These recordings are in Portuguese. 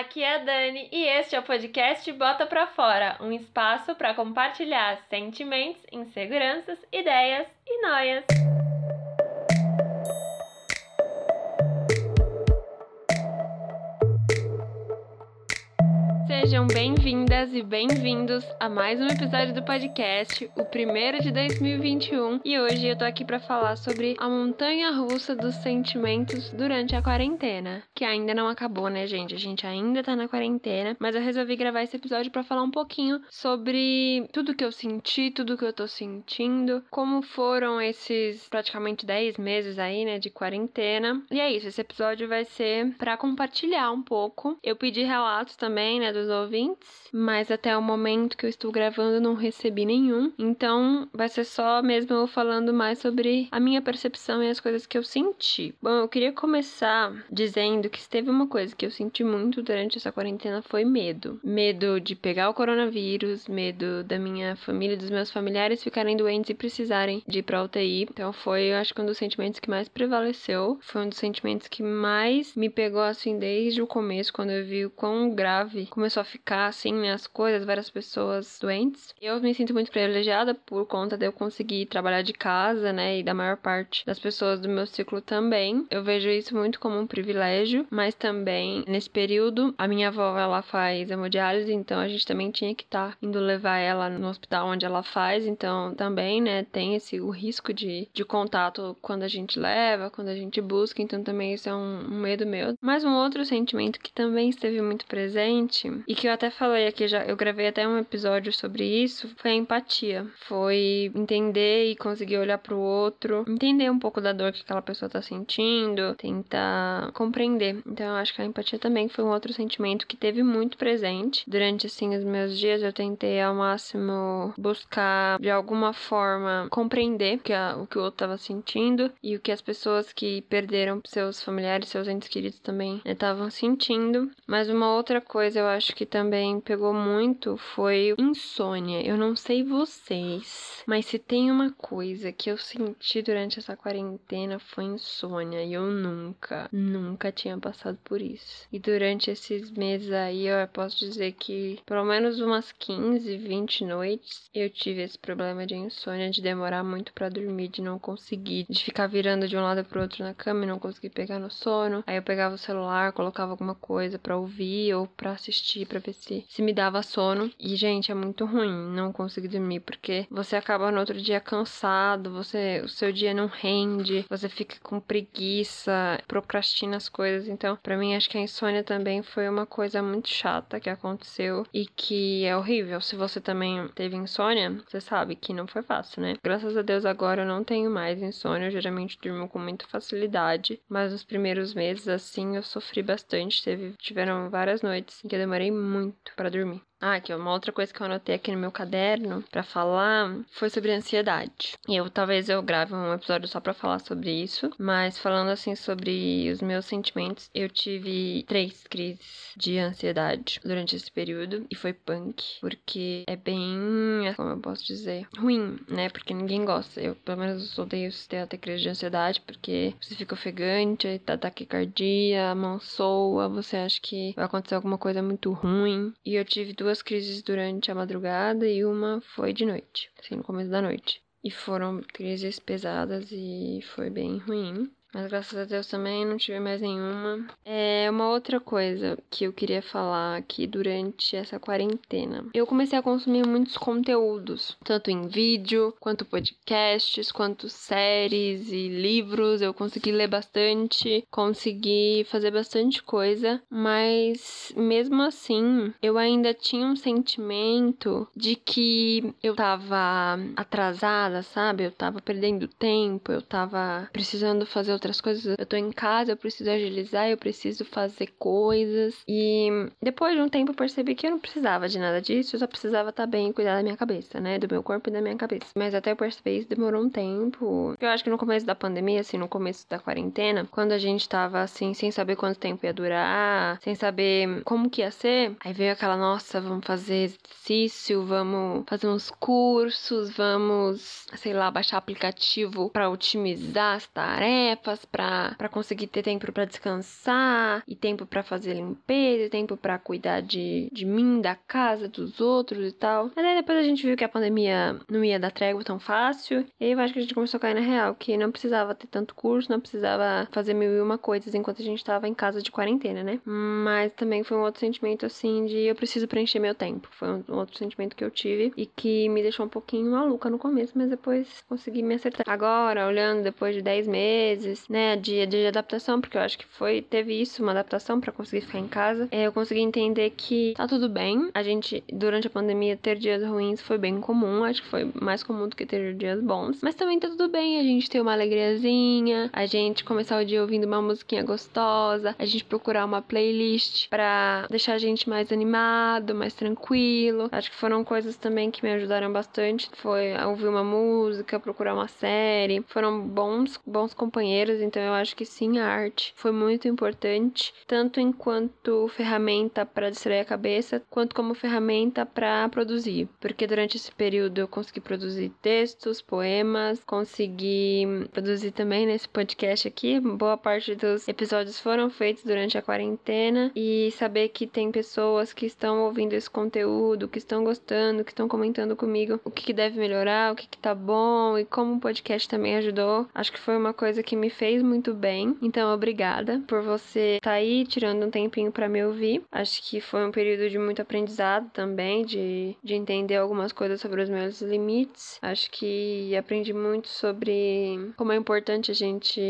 aqui é a Dani e este é o podcast Bota Pra Fora, um espaço para compartilhar sentimentos, inseguranças, ideias e noias. Sejam bem-vindas e bem-vindos a mais um episódio do podcast, o primeiro de 2021. E hoje eu tô aqui para falar sobre a montanha russa dos sentimentos durante a quarentena, que ainda não acabou, né, gente? A gente ainda tá na quarentena, mas eu resolvi gravar esse episódio para falar um pouquinho sobre tudo que eu senti, tudo que eu tô sentindo, como foram esses praticamente 10 meses aí, né, de quarentena. E é isso, esse episódio vai ser para compartilhar um pouco. Eu pedi relatos também, né, dos ouvintes, mas até o momento que eu estou gravando não recebi nenhum. Então vai ser só mesmo eu falando mais sobre a minha percepção e as coisas que eu senti. Bom, eu queria começar dizendo que teve uma coisa que eu senti muito durante essa quarentena foi medo. Medo de pegar o coronavírus, medo da minha família, dos meus familiares ficarem doentes e precisarem de ir pra UTI. Então foi, eu acho que um dos sentimentos que mais prevaleceu. Foi um dos sentimentos que mais me pegou assim desde o começo, quando eu vi o quão grave começou a ficar assim, né, as coisas, várias pessoas doentes. Eu me sinto muito privilegiada por conta de eu conseguir trabalhar de casa, né, e da maior parte das pessoas do meu ciclo também. Eu vejo isso muito como um privilégio, mas também nesse período a minha avó ela faz hemodiálise, então a gente também tinha que estar tá indo levar ela no hospital onde ela faz, então também, né, tem esse o risco de, de contato quando a gente leva, quando a gente busca, então também isso é um, um medo meu. Mas um outro sentimento que também esteve muito presente e que eu até falei aqui, já eu gravei até um episódio sobre isso, foi a empatia. Foi entender e conseguir olhar pro outro, entender um pouco da dor que aquela pessoa tá sentindo, tentar compreender. Então eu acho que a empatia também foi um outro sentimento que teve muito presente. Durante assim os meus dias eu tentei ao máximo buscar de alguma forma compreender o que, a, o, que o outro tava sentindo e o que as pessoas que perderam seus familiares, seus entes queridos também estavam né, sentindo. Mas uma outra coisa eu acho que também pegou muito foi insônia. Eu não sei vocês, mas se tem uma coisa que eu senti durante essa quarentena foi insônia. E eu nunca, nunca tinha passado por isso. E durante esses meses aí, eu posso dizer que pelo menos umas 15, 20 noites eu tive esse problema de insônia, de demorar muito para dormir, de não conseguir, de ficar virando de um lado pro outro na cama e não conseguir pegar no sono. Aí eu pegava o celular, colocava alguma coisa para ouvir ou para assistir, para ver se, se me dava sono. E, gente, é muito ruim não conseguir dormir, porque você acaba no outro dia cansado, você, o seu dia não rende, você fica com preguiça, procrastina as coisas. Então, para mim, acho que a insônia também foi uma coisa muito chata que aconteceu e que é horrível. Se você também teve insônia, você sabe que não foi fácil, né? Graças a Deus agora eu não tenho mais insônia, eu geralmente durmo com muita facilidade, mas nos primeiros meses, assim, eu sofri bastante. Teve, tiveram várias noites em que eu demorei muito para dormir. Ah, aqui, uma outra coisa que eu anotei aqui no meu caderno para falar foi sobre ansiedade. E eu talvez eu grave um episódio só para falar sobre isso, mas falando assim sobre os meus sentimentos, eu tive três crises de ansiedade durante esse período e foi punk, porque é bem, como eu posso dizer, ruim, né? Porque ninguém gosta. Eu, pelo menos, odeio ter, ter crise de ansiedade porque você fica ofegante, tá taquicardia, a mão soa, você acha que vai acontecer alguma coisa muito ruim. E eu tive duas duas crises durante a madrugada e uma foi de noite, assim, no começo da noite. E foram crises pesadas e foi bem ruim. Mas graças a Deus também não tive mais nenhuma. É uma outra coisa que eu queria falar aqui durante essa quarentena. Eu comecei a consumir muitos conteúdos, tanto em vídeo, quanto podcasts, quanto séries e livros. Eu consegui ler bastante, consegui fazer bastante coisa, mas mesmo assim, eu ainda tinha um sentimento de que eu tava atrasada, sabe? Eu tava perdendo tempo, eu tava precisando fazer outras coisas. Eu tô em casa, eu preciso agilizar, eu preciso fazer coisas. E depois de um tempo eu percebi que eu não precisava de nada disso, eu só precisava estar tá bem e cuidar da minha cabeça, né? Do meu corpo e da minha cabeça. Mas até eu perceber isso demorou um tempo. Eu acho que no começo da pandemia, assim, no começo da quarentena, quando a gente tava assim, sem saber quanto tempo ia durar, sem saber como que ia ser, aí veio aquela, nossa, vamos fazer exercício, vamos fazer uns cursos, vamos, sei lá, baixar aplicativo para otimizar as tarefas tarefas para conseguir ter tempo para descansar e tempo para fazer limpeza, e tempo para cuidar de, de mim, da casa, dos outros e tal. Mas aí depois a gente viu que a pandemia não ia dar trégua tão fácil. E aí eu acho que a gente começou a cair na real, que não precisava ter tanto curso, não precisava fazer mil e uma coisas enquanto a gente tava em casa de quarentena, né? Mas também foi um outro sentimento assim de eu preciso preencher meu tempo. Foi um outro sentimento que eu tive e que me deixou um pouquinho maluca no começo, mas depois consegui me acertar. Agora, olhando depois de 10 meses, né, de, de adaptação, porque eu acho que foi, teve isso, uma adaptação para conseguir ficar em casa, é, eu consegui entender que tá tudo bem. A gente, durante a pandemia, ter dias ruins foi bem comum, acho que foi mais comum do que ter dias bons. Mas também tá tudo bem a gente ter uma alegriazinha, a gente começar o dia ouvindo uma musiquinha gostosa, a gente procurar uma playlist para deixar a gente mais animado, mais tranquilo. Acho que foram coisas também que me ajudaram bastante. Foi ouvir uma música, procurar uma série. Foram bons, bons companheiros, então eu acho que sim, a arte foi muito importante, tanto enquanto ferramenta para distrair a cabeça, quanto como ferramenta para produzir. Porque durante esse período eu consegui produzir textos, poemas, consegui produzir também nesse podcast aqui. Boa parte dos episódios foram feitos durante a quarentena e saber que tem pessoas que estão ouvindo esse conteúdo, que estão gostando, que estão comentando comigo o que, que deve melhorar, o que, que tá bom e como o podcast também ajudou. Acho que foi uma coisa que me fez muito bem. Então, obrigada por você estar tá aí tirando um tempinho para me ouvir. Acho que foi um período de muito aprendizado também, de, de entender algumas coisas sobre os meus limites. Acho que aprendi muito sobre como é importante a gente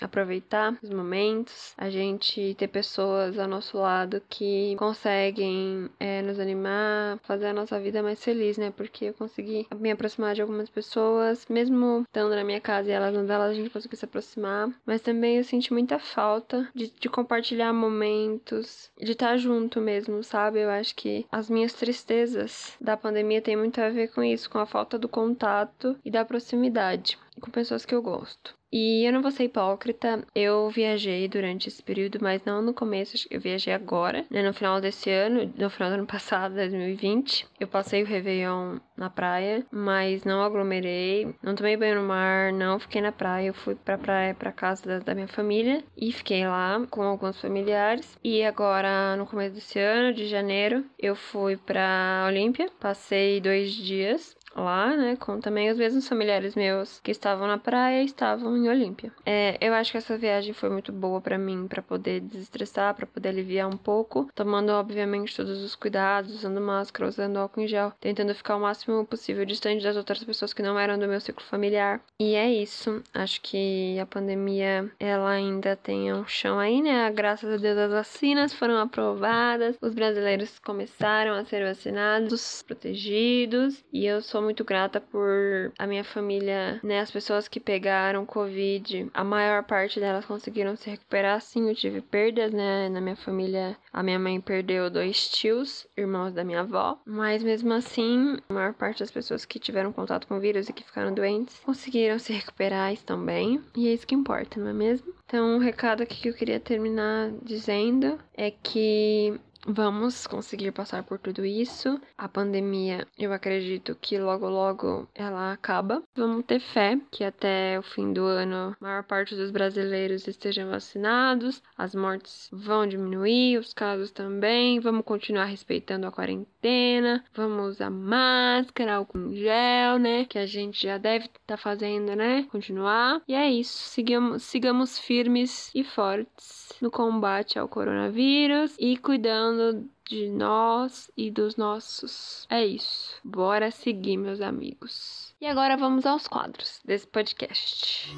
aproveitar os momentos, a gente ter pessoas ao nosso lado que conseguem é, nos animar, fazer a nossa vida mais feliz, né? Porque eu consegui me aproximar de algumas pessoas, mesmo estando na minha casa e elas não delas, a gente conseguiu se aproximar. Mas também eu senti muita falta de, de compartilhar momentos, de estar junto mesmo, sabe? Eu acho que as minhas tristezas da pandemia tem muito a ver com isso, com a falta do contato e da proximidade com pessoas que eu gosto. E eu não vou ser hipócrita, eu viajei durante esse período, mas não no começo, eu viajei agora, né, no final desse ano, no final do ano passado, 2020. Eu passei o Réveillon na praia, mas não aglomerei, não tomei banho no mar, não fiquei na praia, eu fui pra praia, pra casa da, da minha família e fiquei lá com alguns familiares. E agora, no começo desse ano, de janeiro, eu fui pra Olímpia, passei dois dias lá, né? Com também os mesmos familiares meus que estavam na praia estavam em Olímpia. É, eu acho que essa viagem foi muito boa para mim, para poder desestressar, para poder aliviar um pouco, tomando obviamente todos os cuidados, usando máscara, usando álcool em gel, tentando ficar o máximo possível distante das outras pessoas que não eram do meu ciclo familiar. E é isso. Acho que a pandemia ela ainda tem um chão aí, né? Graças a Deus as vacinas foram aprovadas, os brasileiros começaram a ser vacinados, protegidos, e eu sou sou muito grata por a minha família, né? As pessoas que pegaram Covid, a maior parte delas conseguiram se recuperar. Sim, eu tive perdas, né? Na minha família, a minha mãe perdeu dois tios, irmãos da minha avó. Mas mesmo assim, a maior parte das pessoas que tiveram contato com o vírus e que ficaram doentes conseguiram se recuperar estão bem. E é isso que importa, não é mesmo? Então, um recado aqui que eu queria terminar dizendo é que Vamos conseguir passar por tudo isso. A pandemia, eu acredito que logo logo ela acaba. Vamos ter fé que até o fim do ano a maior parte dos brasileiros estejam vacinados, as mortes vão diminuir, os casos também. Vamos continuar respeitando a quarentena, vamos usar máscara, álcool gel, né? Que a gente já deve estar tá fazendo, né? Continuar. E é isso. Sigamos, sigamos firmes e fortes no combate ao coronavírus e cuidando cuidando de nós e dos nossos. É isso. Bora seguir, meus amigos. E agora vamos aos quadros desse podcast.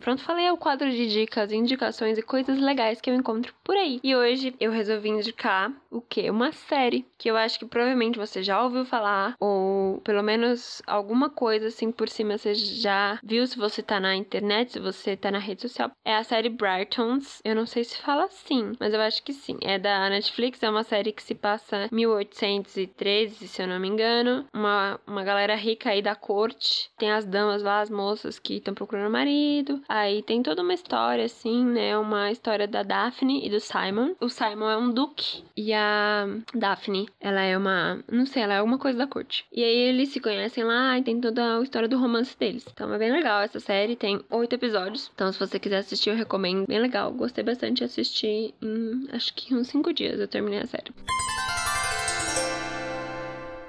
Pronto, falei o quadro de dicas, indicações e coisas legais que eu encontro por aí. E hoje eu resolvi indicar o que? Uma série que eu acho que provavelmente você já ouviu falar, ou pelo menos alguma coisa assim por cima você já viu se você tá na internet, se você tá na rede social. É a série Britons. Eu não sei se fala assim, mas eu acho que sim. É da Netflix, é uma série que se passa 1813, se eu não me engano. Uma, uma galera rica aí da corte. Tem as damas lá, as moças que estão procurando marido. Aí tem toda uma história, assim, né? Uma história da Daphne e do Simon. O Simon é um duque e a Daphne, ela é uma. Não sei, ela é alguma coisa da corte. E aí eles se conhecem lá e tem toda a história do romance deles. Então é bem legal essa série, tem oito episódios. Então se você quiser assistir, eu recomendo. Bem legal. Gostei bastante de assistir em acho que uns cinco dias eu terminei a série.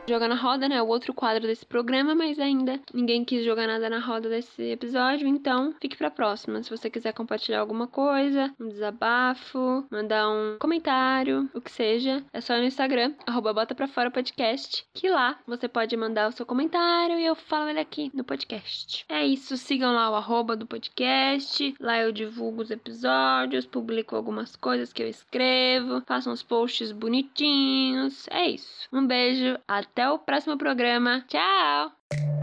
Jogar na roda, né? O outro quadro desse programa, mas ainda ninguém quis jogar nada na roda desse episódio, então fique pra próxima. Se você quiser compartilhar alguma coisa, um desabafo, mandar um comentário, o que seja, é só no Instagram, arroba bota pra fora podcast, que lá você pode mandar o seu comentário e eu falo ele aqui no podcast. É isso, sigam lá o arroba do podcast, lá eu divulgo os episódios, publico algumas coisas que eu escrevo, faço uns posts bonitinhos. É isso. Um beijo, até até o próximo programa. Tchau!